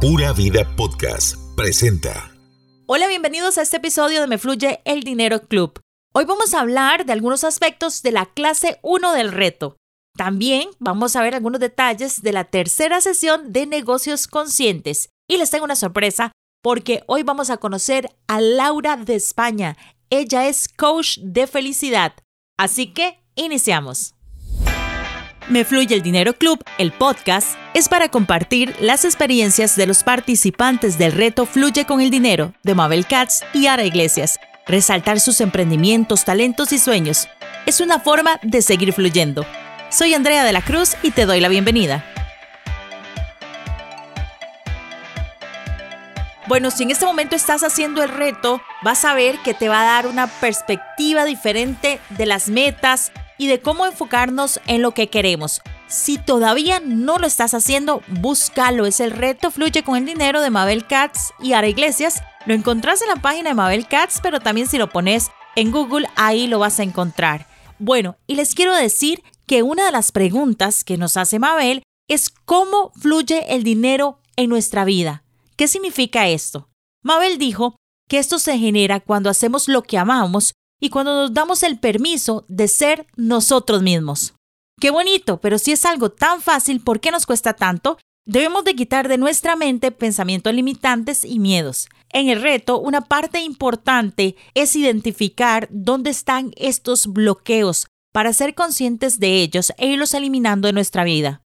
Pura Vida Podcast presenta. Hola, bienvenidos a este episodio de Me Fluye el Dinero Club. Hoy vamos a hablar de algunos aspectos de la clase 1 del reto. También vamos a ver algunos detalles de la tercera sesión de negocios conscientes. Y les tengo una sorpresa porque hoy vamos a conocer a Laura de España. Ella es coach de felicidad. Así que iniciamos. Me Fluye el Dinero Club, el podcast, es para compartir las experiencias de los participantes del reto Fluye con el Dinero de Mabel Katz y Ara Iglesias. Resaltar sus emprendimientos, talentos y sueños. Es una forma de seguir fluyendo. Soy Andrea de la Cruz y te doy la bienvenida. Bueno, si en este momento estás haciendo el reto, vas a ver que te va a dar una perspectiva diferente de las metas, y de cómo enfocarnos en lo que queremos. Si todavía no lo estás haciendo, búscalo. Es el reto Fluye con el dinero de Mabel Katz y Ara Iglesias. Lo encontrás en la página de Mabel Katz, pero también si lo pones en Google, ahí lo vas a encontrar. Bueno, y les quiero decir que una de las preguntas que nos hace Mabel es cómo fluye el dinero en nuestra vida. ¿Qué significa esto? Mabel dijo que esto se genera cuando hacemos lo que amamos y cuando nos damos el permiso de ser nosotros mismos. Qué bonito, pero si es algo tan fácil, ¿por qué nos cuesta tanto? Debemos de quitar de nuestra mente pensamientos limitantes y miedos. En el reto, una parte importante es identificar dónde están estos bloqueos para ser conscientes de ellos e irlos eliminando de nuestra vida.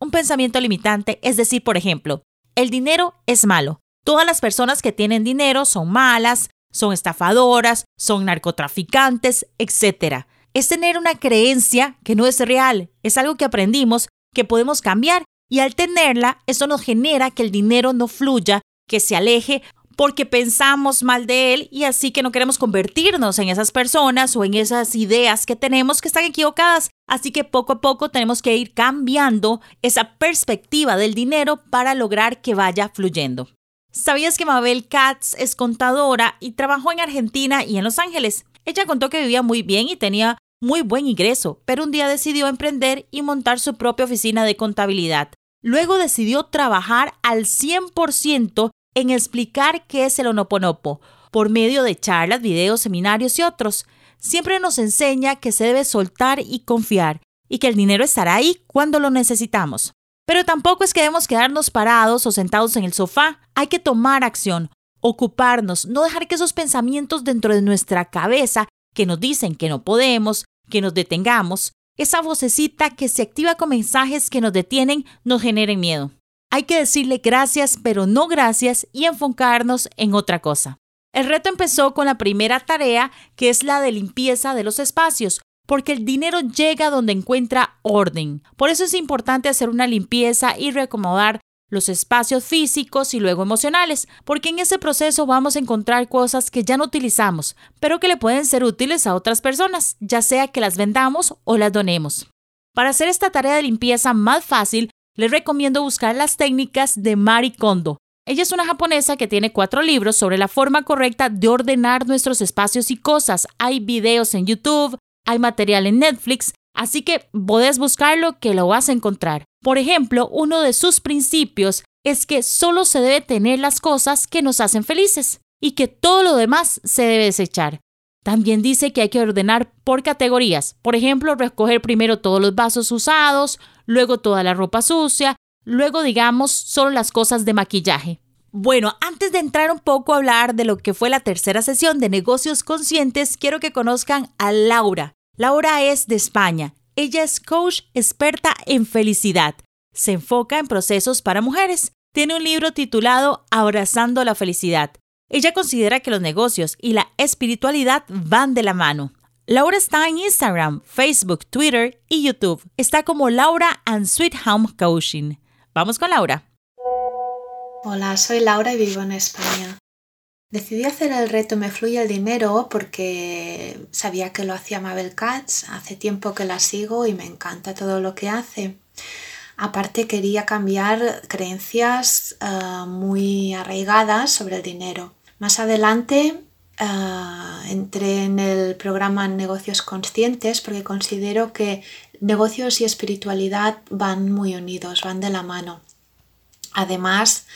Un pensamiento limitante es decir, por ejemplo, el dinero es malo. Todas las personas que tienen dinero son malas, son estafadoras, son narcotraficantes, etc. Es tener una creencia que no es real, es algo que aprendimos, que podemos cambiar y al tenerla, eso nos genera que el dinero no fluya, que se aleje porque pensamos mal de él y así que no queremos convertirnos en esas personas o en esas ideas que tenemos que están equivocadas. Así que poco a poco tenemos que ir cambiando esa perspectiva del dinero para lograr que vaya fluyendo. ¿Sabías que Mabel Katz es contadora y trabajó en Argentina y en Los Ángeles? Ella contó que vivía muy bien y tenía muy buen ingreso, pero un día decidió emprender y montar su propia oficina de contabilidad. Luego decidió trabajar al 100% en explicar qué es el onoponopo, por medio de charlas, videos, seminarios y otros. Siempre nos enseña que se debe soltar y confiar, y que el dinero estará ahí cuando lo necesitamos. Pero tampoco es que debemos quedarnos parados o sentados en el sofá. Hay que tomar acción, ocuparnos, no dejar que esos pensamientos dentro de nuestra cabeza que nos dicen que no podemos, que nos detengamos, esa vocecita que se activa con mensajes que nos detienen, nos generen miedo. Hay que decirle gracias, pero no gracias y enfocarnos en otra cosa. El reto empezó con la primera tarea, que es la de limpieza de los espacios, porque el dinero llega donde encuentra orden. Por eso es importante hacer una limpieza y reacomodar los espacios físicos y luego emocionales, porque en ese proceso vamos a encontrar cosas que ya no utilizamos, pero que le pueden ser útiles a otras personas, ya sea que las vendamos o las donemos. Para hacer esta tarea de limpieza más fácil, les recomiendo buscar las técnicas de Mari Kondo. Ella es una japonesa que tiene cuatro libros sobre la forma correcta de ordenar nuestros espacios y cosas. Hay videos en YouTube, hay material en Netflix, así que podés buscarlo que lo vas a encontrar. Por ejemplo, uno de sus principios es que solo se debe tener las cosas que nos hacen felices y que todo lo demás se debe desechar. También dice que hay que ordenar por categorías, por ejemplo, recoger primero todos los vasos usados, luego toda la ropa sucia, luego digamos solo las cosas de maquillaje. Bueno, antes de entrar un poco a hablar de lo que fue la tercera sesión de negocios conscientes, quiero que conozcan a Laura. Laura es de España. Ella es coach experta en felicidad. Se enfoca en procesos para mujeres. Tiene un libro titulado Abrazando la felicidad. Ella considera que los negocios y la espiritualidad van de la mano. Laura está en Instagram, Facebook, Twitter y YouTube. Está como Laura and Sweet Home Coaching. Vamos con Laura. Hola, soy Laura y vivo en España. Decidí hacer el reto Me fluye el dinero porque sabía que lo hacía Mabel Katz, hace tiempo que la sigo y me encanta todo lo que hace. Aparte quería cambiar creencias eh, muy arraigadas sobre el dinero. Más adelante eh, entré en el programa Negocios Conscientes porque considero que negocios y espiritualidad van muy unidos, van de la mano. Además,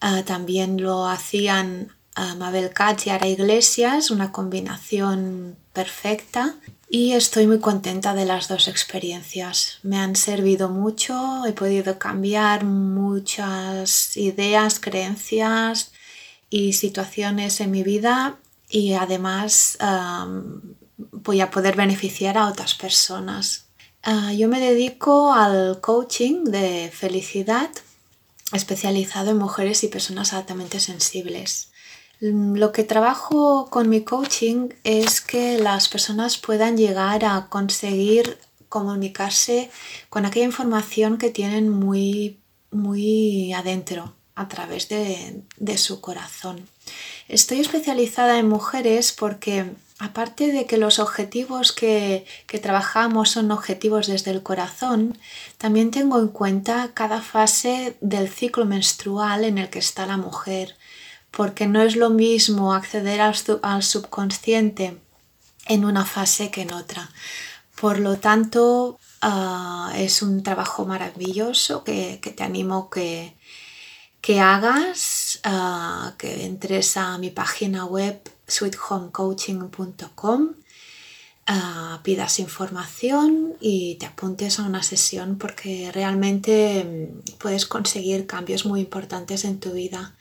Ah, también lo hacían Mabel Katz y Ara Iglesias, una combinación perfecta. Y estoy muy contenta de las dos experiencias. Me han servido mucho, he podido cambiar muchas ideas, creencias y situaciones en mi vida y además voy a poder beneficiar a otras personas. Ah, yo me dedico al coaching de felicidad especializado en mujeres y personas altamente sensibles. Mm, lo que trabajo con mi coaching es que las personas puedan llegar a conseguir comunicarse con aquella información que tienen muy, muy adentro a través de, su corazón. Estoy especializada en mujeres porque aparte de que los objetivos que, que, trabajamos son objetivos desde el corazón, también tengo en cuenta cada fase del ciclo menstrual en el que está la mujer porque no es lo mismo acceder al, subconsciente en una fase que en otra. Por lo tanto, ah, es un trabajo maravilloso que, te animo que, que hagas, ah, que entres a mi página web sweethomecoaching.com, ah, pidas información y te apuntes a una sesión porque realmente mm, puedes conseguir cambios muy importantes en tu vida.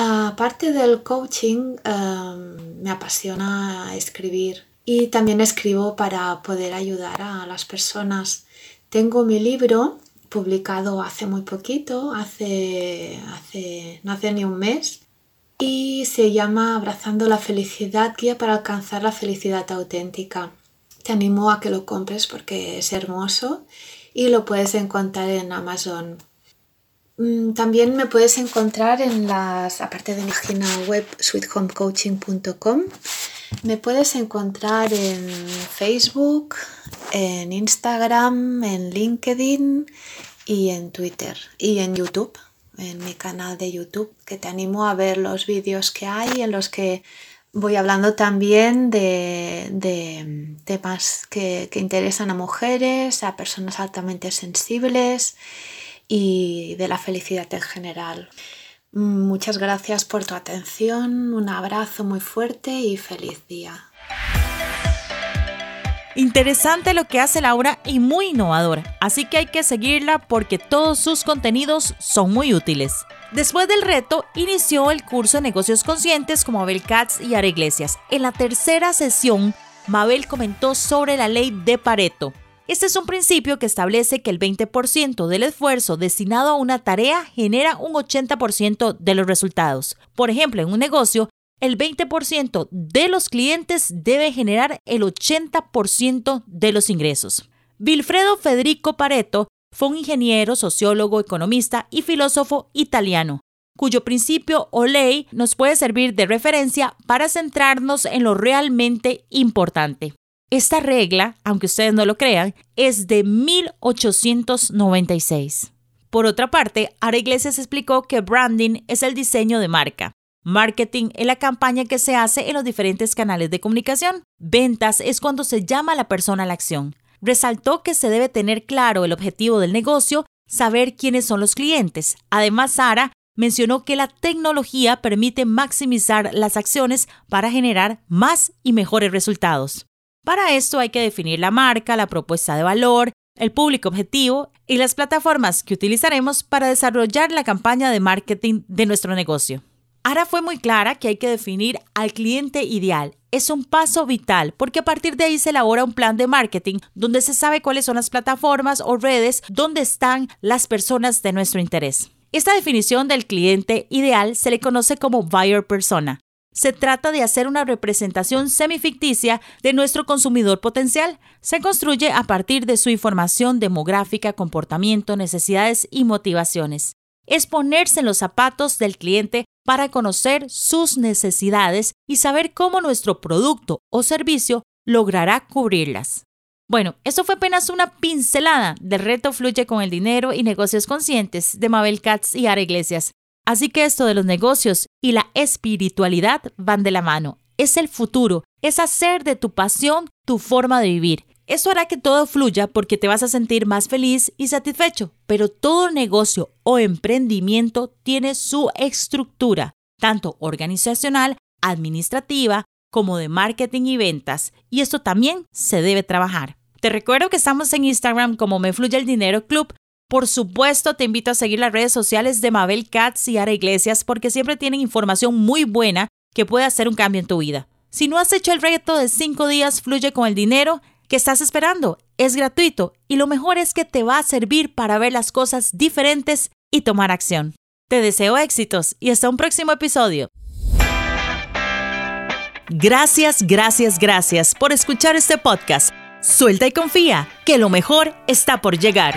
Aparte del coaching, em, me apasiona escribir y también escribo para poder ayudar a las personas. Tengo mi libro publicado hace muy poquito, hace, hace, no hace ni un mes, y se llama Abrazando la felicidad, guía para alcanzar la felicidad auténtica. Te animo a que lo compres porque es hermoso y lo puedes encontrar en Amazon. Mm, también me puedes encontrar en las, aparte de mi página web sweethomecoaching.com, me puedes encontrar en Facebook, en Instagram, en LinkedIn y en Twitter y en YouTube, en mi canal de YouTube, que te animo a ver los vídeos que hay en los que voy hablando también de, temas que interesan a mujeres, a personas altamente sensibles y de la felicidad en general. Muchas gracias por tu atención, un abrazo muy fuerte y feliz día. Interesante lo que hace Laura y muy innovador, así que hay que seguirla porque todos sus contenidos son muy útiles. Después del reto, inició el curso de negocios conscientes con Mabel Katz y Ara Iglesias. En la tercera sesión, Mabel comentó sobre la ley de Pareto, este es un principio que establece que el 20% del esfuerzo destinado a una tarea genera un 80% de los resultados. Por ejemplo, en un negocio, el 20% de los clientes debe generar el 80% de los ingresos. Vilfredo Federico Pareto fue un ingeniero, sociólogo, economista y filósofo italiano, cuyo principio o ley nos puede servir de referencia para centrarnos en lo realmente importante. Esta regla, aunque ustedes no lo crean, es de 1896. Por otra parte, Ara Iglesias explicó que branding es el diseño de marca. Marketing es la campaña que se hace en los diferentes canales de comunicación. Ventas es cuando se llama a la persona a la acción. Resaltó que se debe tener claro el objetivo del negocio, saber quiénes son los clientes. Además, Sara mencionó que la tecnología permite maximizar las acciones para generar más y mejores resultados. Para esto hay que definir la marca, la propuesta de valor, el público objetivo y las plataformas que utilizaremos para desarrollar la campaña de marketing de nuestro negocio. Ahora fue muy clara que hay que definir al cliente ideal. Es un paso vital porque a partir de ahí se elabora un plan de marketing donde se sabe cuáles son las plataformas o redes donde están las personas de nuestro interés. Esta definición del cliente ideal se le conoce como buyer persona se trata de hacer una representación semificticia de nuestro consumidor potencial. Se construye a partir de su información demográfica, comportamiento, necesidades y motivaciones. Es ponerse en los zapatos del cliente para conocer sus necesidades y saber cómo nuestro producto o servicio logrará cubrirlas. Bueno, esto fue apenas una pincelada del reto Fluye con el dinero y negocios conscientes de Mabel Katz y Ara Iglesias. Así que esto de los negocios y la espiritualidad van de la mano. Es el futuro, es hacer de tu pasión tu forma de vivir. Eso hará que todo fluya porque te vas a sentir más feliz y satisfecho, pero todo negocio o emprendimiento tiene su estructura, tanto organizacional, administrativa, como de marketing y ventas, y esto también se debe trabajar. Te recuerdo que estamos en Instagram como Me Fluye el Dinero Club. Por supuesto, te invito a seguir las redes sociales de Mabel Katz y Ara Iglesias porque siempre tienen información muy buena que puede hacer un cambio en tu vida. Si no has hecho el reto de 5 días Fluye con el Dinero, ¿Qué estás esperando? Es gratuito y lo mejor es que te va a servir para ver las cosas diferentes y tomar acción. Te deseo éxitos y hasta un próximo episodio. Gracias, gracias, gracias por escuchar este podcast. Suelta y confía, que lo mejor está por llegar.